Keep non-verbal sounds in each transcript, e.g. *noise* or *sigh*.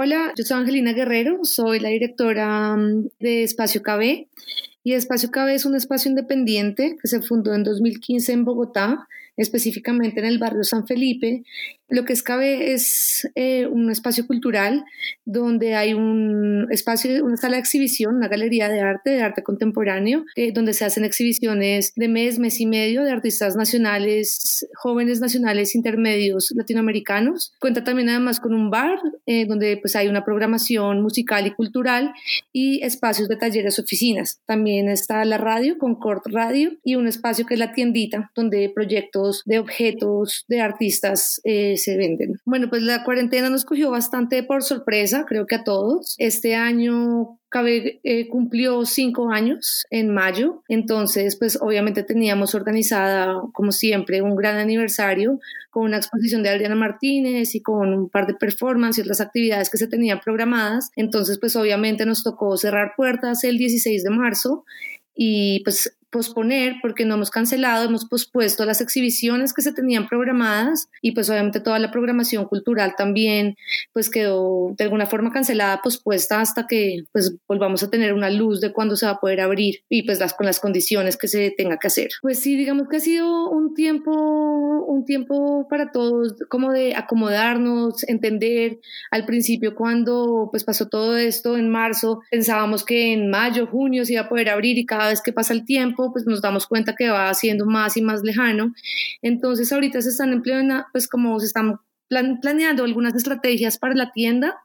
Hola, yo soy Angelina Guerrero, soy la directora mm, de Espacio KB y Espacio KB es un espacio independiente que se fundó en 2015 en Bogotá, específicamente en el barrio San Felipe, lo que es CABE es eh, un espacio cultural donde hay un espacio, una sala de exhibición, una galería de arte, de arte contemporáneo, eh, donde se hacen exhibiciones de mes, mes y medio de artistas nacionales, jóvenes nacionales, intermedios latinoamericanos. Cuenta también además con un bar eh, donde pues hay una programación musical y cultural y espacios de talleres, oficinas. También está la radio, Concord Radio, y un espacio que es la tiendita, donde proyectos de objetos de artistas se venden. Bueno, pues la cuarentena nos cogió bastante por sorpresa, creo que a todos. Este año Cabe eh, cumplió cinco años en mayo, entonces pues obviamente teníamos organizada como siempre un gran aniversario con una exposición de Adriana Martínez y con un par de performances y otras actividades que se tenían programadas, entonces pues obviamente nos tocó cerrar puertas el 16 de marzo y pues posponer porque no hemos cancelado, hemos pospuesto las exhibiciones que se tenían programadas y pues obviamente toda la programación cultural también pues quedó de alguna forma cancelada, pospuesta hasta que pues volvamos a tener una luz de cuándo se va a poder abrir y pues las con las condiciones que se tenga que hacer. Pues sí, digamos que ha sido un tiempo un tiempo para todos como de acomodarnos, entender al principio cuando pues pasó todo esto en marzo, pensábamos que en mayo, junio se iba a poder abrir y cada vez que pasa el tiempo pues nos damos cuenta que va siendo más y más lejano. Entonces ahorita se están empleando, pues como se están planeando algunas estrategias para la tienda.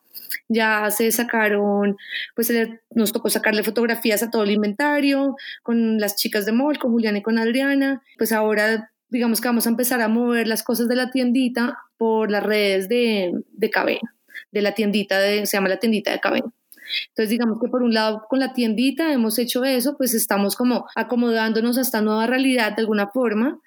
Ya se sacaron, pues nos tocó sacarle fotografías a todo el inventario con las chicas de MOL, con Juliana y con Adriana. Pues ahora digamos que vamos a empezar a mover las cosas de la tiendita por las redes de, de de la tiendita, de, se llama la tiendita de Cabén. Entonces, digamos que por un lado con la tiendita hemos hecho eso, pues estamos como acomodándonos a esta nueva realidad de alguna forma,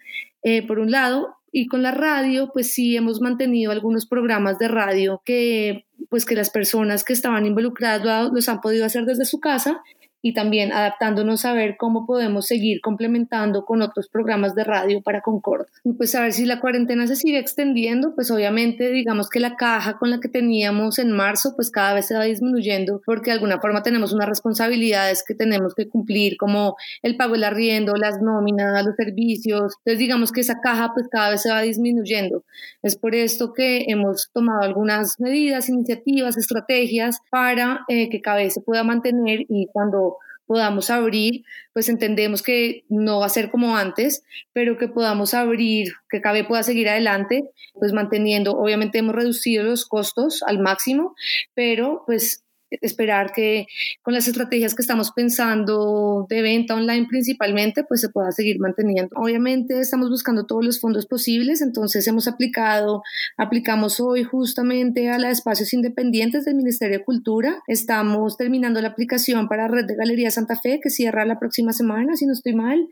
eh, por un lado, y con la radio, pues sí hemos mantenido algunos programas de radio que pues que las personas que estaban involucradas los han podido hacer desde su casa y también adaptándonos a ver cómo podemos seguir complementando con otros programas de radio para Concord. Y pues a ver si la cuarentena se sigue extendiendo, pues obviamente digamos que la caja con la que teníamos en marzo pues cada vez se va disminuyendo porque de alguna forma tenemos unas responsabilidades que tenemos que cumplir como el pago del arriendo, las nóminas, los servicios. Entonces digamos que esa caja pues cada vez se va disminuyendo. Es por esto que hemos tomado algunas medidas, iniciativas, estrategias para eh, que cada vez se pueda mantener y cuando podamos abrir, pues entendemos que no va a ser como antes, pero que podamos abrir, que CABE pueda seguir adelante, pues manteniendo, obviamente hemos reducido los costos al máximo, pero pues esperar que con las estrategias que estamos pensando de venta online principalmente, pues se pueda seguir manteniendo. Obviamente estamos buscando todos los fondos posibles, entonces hemos aplicado, aplicamos hoy justamente a la espacios independientes del Ministerio de Cultura. Estamos terminando la aplicación para Red de Galería Santa Fe, que cierra la próxima semana, si no estoy mal.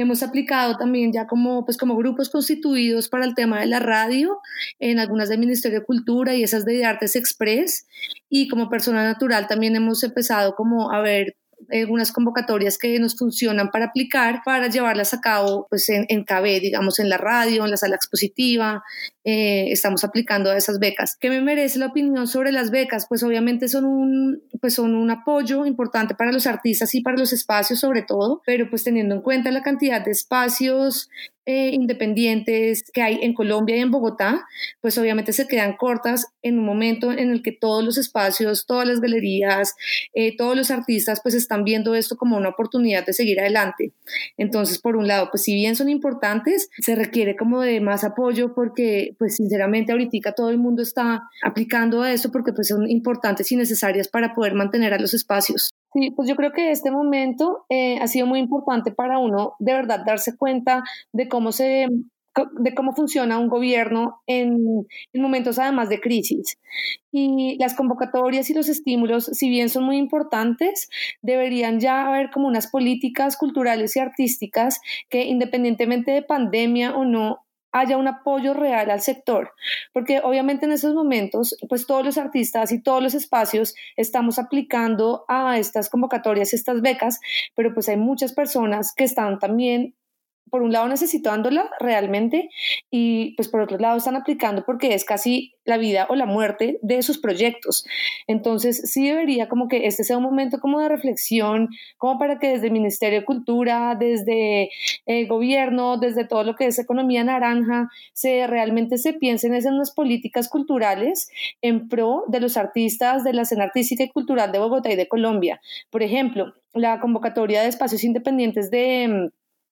Hemos aplicado también ya como, pues como grupos constituidos para el tema de la radio, en algunas del Ministerio de Cultura y esas de Artes Express. Y como persona natural también hemos empezado como a ver algunas convocatorias que nos funcionan para aplicar, para llevarlas a cabo pues en, en KB, digamos en la radio, en la sala expositiva, eh, estamos aplicando a esas becas. ¿Qué me merece la opinión sobre las becas? Pues obviamente son un, pues son un apoyo importante para los artistas y para los espacios sobre todo, pero pues teniendo en cuenta la cantidad de espacios eh, independientes que hay en Colombia y en Bogotá, pues obviamente se quedan cortas en un momento en el que todos los espacios, todas las galerías, eh, todos los artistas pues están viendo esto como una oportunidad de seguir adelante. Entonces, por un lado, pues si bien son importantes, se requiere como de más apoyo porque pues sinceramente ahorita todo el mundo está aplicando eso porque pues son importantes y necesarias para poder mantener a los espacios. Sí, pues yo creo que este momento eh, ha sido muy importante para uno de verdad darse cuenta de cómo se de cómo funciona un gobierno en, momentos además de crisis. Y las convocatorias y los estímulos, si bien son muy importantes, deberían ya haber como unas políticas culturales y artísticas que independientemente de pandemia o no, haya un apoyo real al sector, porque obviamente en esos momentos, pues todos los artistas y todos los espacios estamos aplicando a estas convocatorias, estas becas, pero pues hay muchas personas que están también por un lado necesitándola realmente y pues por otro lado están aplicando porque es casi la vida o la muerte de sus proyectos. Entonces sí debería como que este sea un momento como de reflexión, como para que desde el Ministerio de Cultura, desde el gobierno, desde todo lo que es economía naranja, se realmente se piensen en unas políticas culturales en pro de los artistas de la escena artística y cultural de Bogotá y de Colombia. Por ejemplo, la convocatoria de espacios independientes de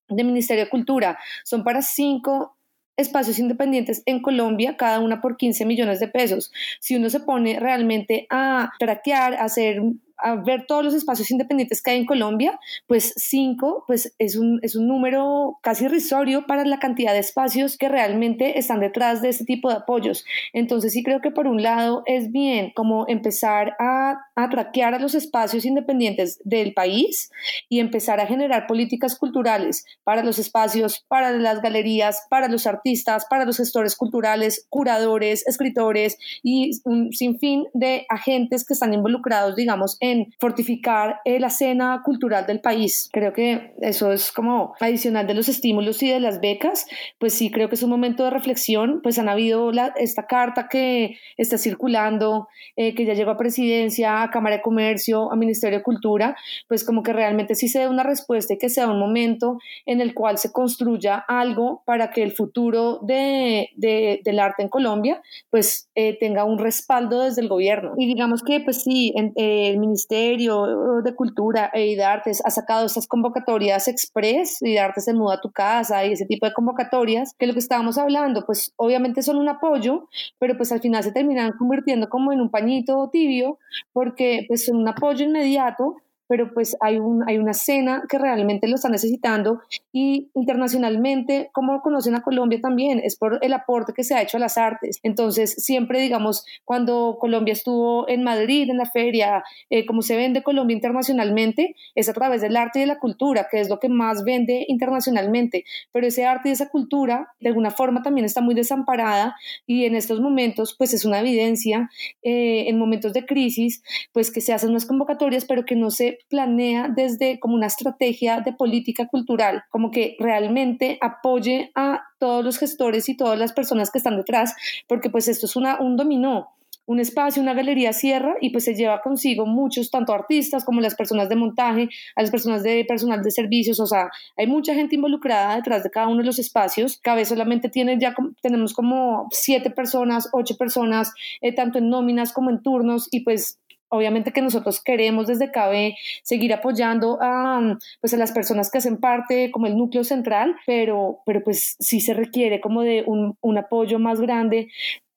de Ministerio de Cultura. Son para cinco espacios independientes en Colombia, cada una por 15 millones de pesos. Si uno se pone realmente a traquear, hacer a ver todos los espacios independientes que hay en Colombia, pues cinco pues es un, es un número casi irrisorio para la cantidad de espacios que realmente están detrás de este tipo de apoyos. Entonces sí creo que por un lado es bien como empezar a, a traquear a los espacios independientes del país y empezar a generar políticas culturales para los espacios, para las galerías, para los artistas, para los gestores culturales, curadores, escritores y un sinfín de agentes que están involucrados, digamos, en en fortificar eh, la escena cultural del país. Creo que eso es como adicional de los estímulos y de las becas, pues sí creo que es un momento de reflexión, pues han habido esta carta que está circulando, eh, que ya llegó a presidencia, a Cámara de Comercio, a Ministerio de Cultura, pues como que realmente sí se dé una respuesta y que sea un momento en el cual se construya algo para que el futuro de, del arte en Colombia pues eh, tenga un respaldo desde el gobierno. Y digamos que pues sí, en, el Ministerio Ministerio de Cultura y de Artes ha sacado estas convocatorias express y de Artes se muda a tu casa y ese tipo de convocatorias, que lo que estábamos hablando, pues obviamente son un apoyo, pero pues al final se terminan convirtiendo como en un pañito tibio porque pues son un apoyo inmediato, pero pues hay, un, hay una escena que realmente lo está necesitando y internacionalmente, como conocen a Colombia también, es por el aporte que se ha hecho a las artes. Entonces, siempre, digamos, cuando Colombia estuvo en Madrid, en la feria, eh, como se vende Colombia internacionalmente, es a través del arte y de la cultura, que es lo que más vende internacionalmente. Pero ese arte y esa cultura, de alguna forma, también está muy desamparada y en estos momentos, pues es una evidencia, eh, en momentos de crisis, pues que se hacen unas convocatorias, pero que no planea desde como una estrategia de política cultural, como que realmente apoye a todos los gestores y todas las personas que están detrás, porque pues esto es una, un dominó un espacio, una galería cierra y pues se lleva consigo muchos, tanto artistas como las personas de montaje, a las personas de personal de servicios, o sea, hay mucha gente involucrada detrás de cada uno de los espacios. Cabe solamente tiene ya, tenemos como siete personas, ocho personas, eh, tanto en nóminas como en turnos y pues obviamente que nosotros queremos desde CABE seguir apoyando a, pues a las personas que hacen parte como el núcleo central, pero, pero pues sí se requiere como de un, un apoyo más grande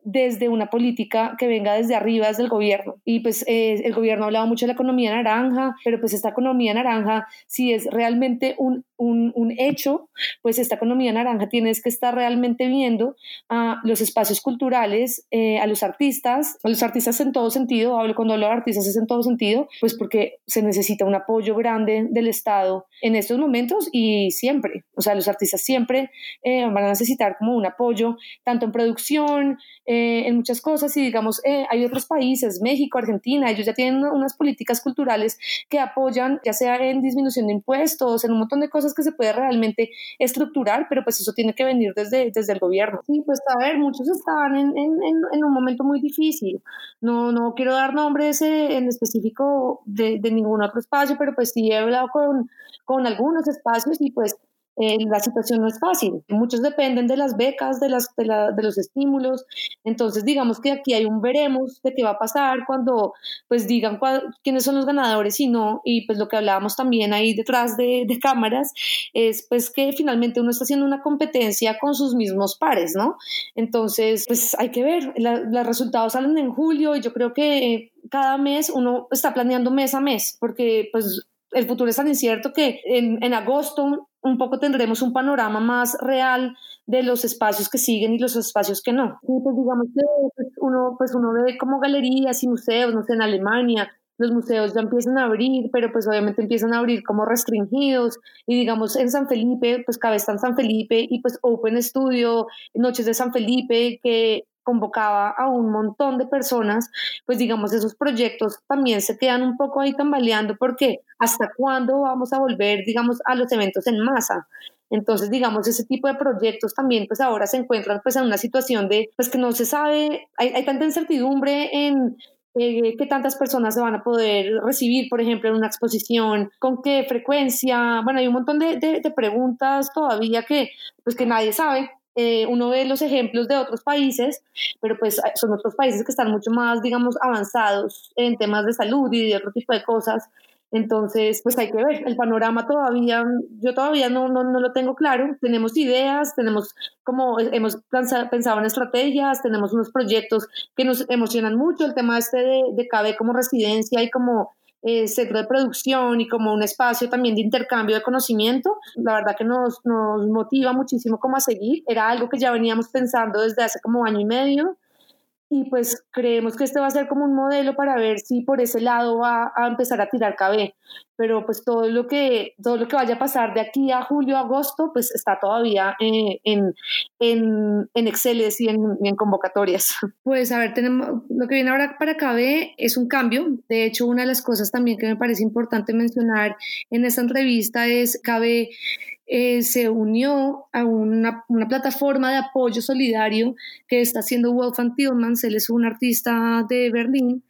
desde una política que venga desde arriba, desde el gobierno. Y pues eh, el gobierno ha hablado mucho de la economía naranja, pero pues esta economía naranja, si es realmente un, un, un hecho, pues esta economía naranja tienes que estar realmente viendo a los espacios culturales, eh, a los artistas, a los artistas en todo sentido, hablo cuando hablo de artistas es en todo sentido, pues porque se necesita un apoyo grande del Estado en estos momentos y siempre, o sea, los artistas siempre eh, van a necesitar como un apoyo, tanto en producción, eh, en muchas cosas y digamos, eh, hay otros países, México, Argentina, ellos ya tienen unas políticas culturales que apoyan, ya sea en disminución de impuestos, en un montón de cosas que se puede realmente estructurar, pero pues eso tiene que venir desde, desde el gobierno. Sí, pues a ver, muchos están en, en, en un momento muy difícil. No, no quiero dar nombres eh, en específico de, de ningún otro espacio, pero pues sí he hablado con, con algunos espacios y pues eh, la situación no es fácil. Muchos dependen de las becas, de, las, de, los estímulos. Entonces, digamos que aquí hay un veremos de qué va a pasar cuando pues digan quiénes son los ganadores y no. Y pues lo que hablábamos también ahí detrás de, de, cámaras es pues que finalmente uno está haciendo una competencia con sus mismos pares, ¿no? Entonces, pues hay que ver. los resultados salen en julio y yo creo que cada mes uno está planeando mes a mes porque pues el futuro es tan incierto que en, en agosto un poco tendremos un panorama más real de los espacios que siguen y los espacios que no. Y pues digamos que pues, uno, pues uno ve como galerías y museos, no sé, en Alemania, los museos ya empiezan a abrir, pero pues obviamente empiezan a abrir como restringidos y digamos en San Felipe, pues Cabeza en San Felipe y pues Open Studio, Noches de San Felipe, que convocaba a un montón de personas, pues digamos, esos proyectos también se quedan un poco ahí tambaleando porque hasta cuándo vamos a volver, digamos, a los eventos en masa. Entonces, digamos, ese tipo de proyectos también pues ahora se encuentran pues en una situación de pues que no se sabe, hay, tanta incertidumbre en eh, qué tantas personas se van a poder recibir, por ejemplo, en una exposición, con qué frecuencia. Bueno, hay un montón de, de, preguntas todavía que, pues, que nadie sabe. Eh, uno ve los ejemplos de otros países, pero pues son otros países que están mucho más, digamos, avanzados en temas de salud y de otro tipo de cosas. Entonces, pues hay que ver, el panorama todavía, yo todavía no, no, no lo tengo claro, tenemos ideas, tenemos como hemos pensado en estrategias, tenemos unos proyectos que nos emocionan mucho, el tema este de, de CABE como residencia y como eh, centro de producción y como un espacio también de intercambio de conocimiento, la verdad que nos, nos motiva muchísimo como a seguir, era algo que ya veníamos pensando desde hace como año y medio, y pues creemos que este va a ser como un modelo para ver si por ese lado va a empezar a tirar KB. Pero pues todo lo que, todo lo que vaya a pasar de aquí a julio, agosto, pues está todavía eh, en, en, en Excel y en, en, convocatorias. *laughs* Pues a ver, tenemos, lo que viene ahora para KB es un cambio. De hecho, una de las cosas también que me parece importante mencionar en esta entrevista es KB eh, se unió a una, plataforma de apoyo solidario que está haciendo Wolfgang Tillmans, él es un artista de Berlín,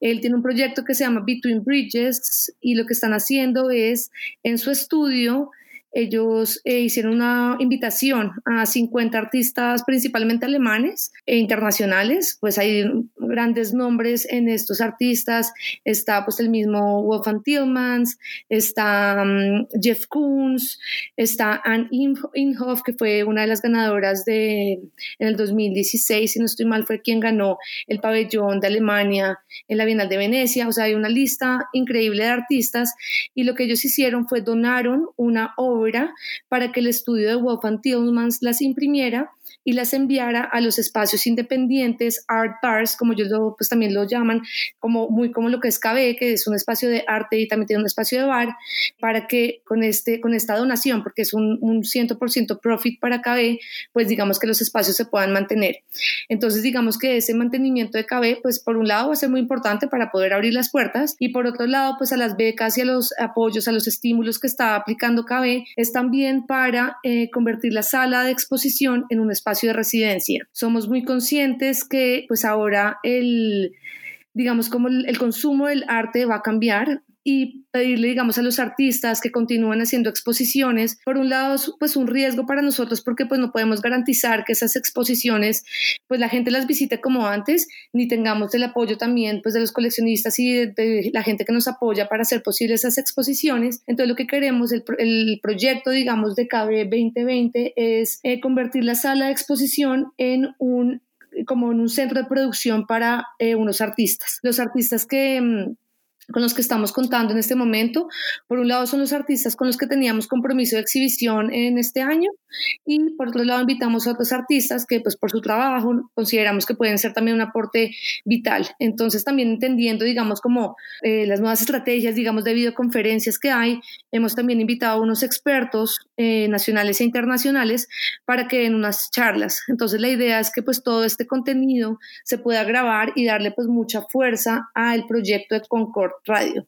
él tiene un proyecto que se llama Between Bridges y lo que están haciendo es en su estudio ellos eh, hicieron una invitación a 50 artistas, principalmente alemanes e internacionales. Pues hay grandes nombres en estos artistas. Está pues el mismo Wolfgang Tillmans, está mm, Jeff Koons, está Anne Inhoff, que fue una de las ganadoras de, en el 2016, si no estoy mal, fue quien ganó el pabellón de Alemania en la Bienal de Venecia. O sea, hay una lista increíble de artistas y lo que ellos hicieron fue donaron una obra para que el estudio de Wolfgang Tillmans las imprimiera y las enviara a los espacios independientes, art bars, como ellos lo, pues también lo llaman, como muy como lo que es KB, que es un espacio de arte y también tiene un espacio de bar, para que con, este, con esta donación, porque es un, un 100% profit para KB, pues digamos que los espacios se puedan mantener. Entonces digamos que ese mantenimiento de KB, pues por un lado va a ser muy importante para poder abrir las puertas y por otro lado, pues a las becas y a los apoyos, a los estímulos que está aplicando KB, es también para eh, convertir la sala de exposición en un espacio de residencia. Somos muy conscientes que pues ahora el digamos como el, consumo del arte va a cambiar y pedirle, digamos, a los artistas que continúen haciendo exposiciones, por un lado, pues un riesgo para nosotros porque pues no podemos garantizar que esas exposiciones, pues la gente las visite como antes, ni tengamos el apoyo también pues de los coleccionistas y de, la gente que nos apoya para hacer posibles esas exposiciones. Entonces lo que queremos, el, el proyecto, digamos, de CABE 2020 es eh, convertir la sala de exposición en un como en un centro de producción para eh, unos artistas. Los artistas que mm, con los que estamos contando en este momento. Por un lado son los artistas con los que teníamos compromiso de exhibición en este año y por otro lado invitamos a otros artistas que pues por su trabajo consideramos que pueden ser también un aporte vital. Entonces también entendiendo digamos como eh, las nuevas estrategias digamos de videoconferencias que hay, hemos también invitado a unos expertos eh, nacionales e internacionales para que den unas charlas. Entonces la idea es que pues todo este contenido se pueda grabar y darle pues mucha fuerza al proyecto de Concord Radio.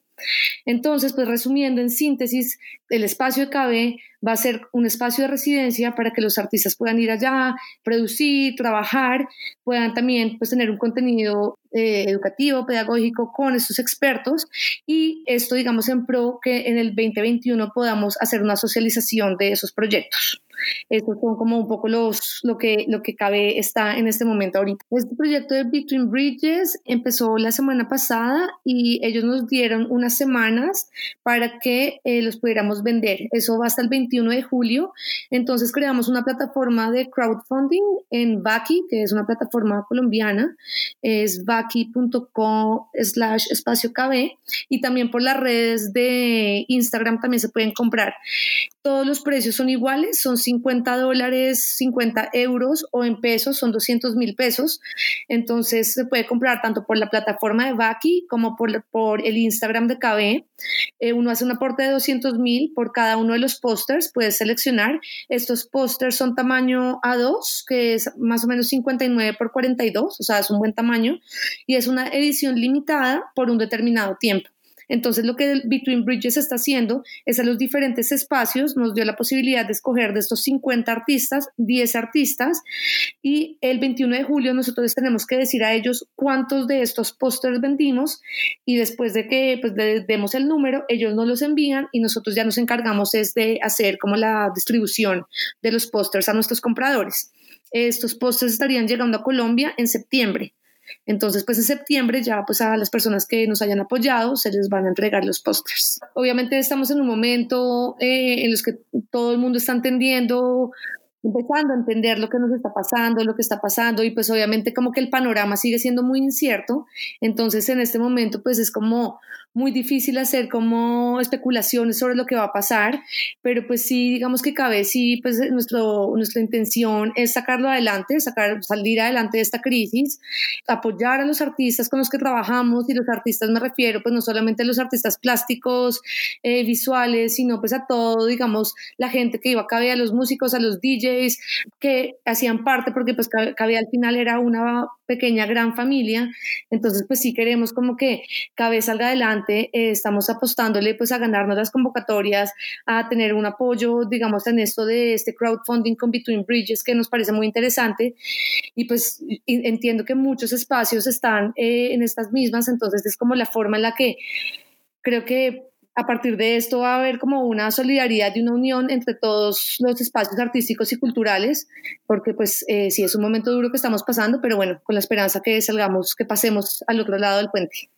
Entonces, pues resumiendo en síntesis, el espacio de KB va a ser un espacio de residencia para que los artistas puedan ir allá, producir, trabajar, puedan también pues, tener un contenido eh, educativo, pedagógico con estos expertos y esto, digamos, en pro que en el 2021 podamos hacer una socialización de esos proyectos. Estos son como un poco los, lo, que, lo que cabe está en este momento ahorita. Este proyecto de Between Bridges empezó la semana pasada y ellos nos dieron unas semanas para que eh, los pudiéramos vender. Eso va hasta el 21 de julio. Entonces creamos una plataforma de crowdfunding en Baki, que es una plataforma colombiana. Es baki.com slash espacio KB y también por las redes de Instagram también se pueden comprar. Todos los precios son iguales, son 50 dólares, 50 euros o en pesos son 200 mil pesos. Entonces se puede comprar tanto por la plataforma de Baki como por, el Instagram de KB. Eh, uno hace un aporte de 200 mil por cada uno de los pósters, puedes seleccionar. Estos pósters son tamaño A2, que es más o menos 59 por 42, o sea, es un buen tamaño y es una edición limitada por un determinado tiempo. Entonces lo que Between Bridges está haciendo es a los diferentes espacios nos dio la posibilidad de escoger de estos 50 artistas, 10 artistas y el 21 de julio nosotros tenemos que decir a ellos cuántos de estos pósters vendimos y después de que pues les demos el número, ellos nos los envían y nosotros ya nos encargamos es de hacer como la distribución de los pósters a nuestros compradores. Estos pósters estarían llegando a Colombia en septiembre. Entonces, pues en septiembre ya pues a las personas que nos hayan apoyado se les van a entregar los pósters. Obviamente estamos en un momento eh, en los que todo el mundo está entendiendo empezando a entender lo que nos está pasando, lo que está pasando y pues obviamente como que el panorama sigue siendo muy incierto, entonces en este momento pues es como muy difícil hacer como especulaciones sobre lo que va a pasar, pero pues sí, digamos que cabe, sí, pues nuestro, nuestra intención es sacarlo adelante, sacar, salir adelante de esta crisis, apoyar a los artistas con los que trabajamos y los artistas me refiero pues no solamente a los artistas plásticos, eh, visuales, sino pues a todo, digamos, la gente que iba a Cabe, a los músicos, a los DJs, que hacían parte porque pues Cabe al final era una pequeña, gran familia, entonces pues sí queremos como que Cabe salga adelante eh, estamos apostándole pues a ganarnos las convocatorias, a tener un apoyo, digamos, en esto de este crowdfunding con Between Bridges que nos parece muy interesante y pues entiendo que muchos espacios están eh, en estas mismas, entonces es como la forma en la que creo que a partir de esto va a haber como una solidaridad y una unión entre todos los espacios artísticos y culturales, porque pues eh, sí es un momento duro que estamos pasando, pero bueno, con la esperanza que salgamos, que pasemos al otro lado del puente.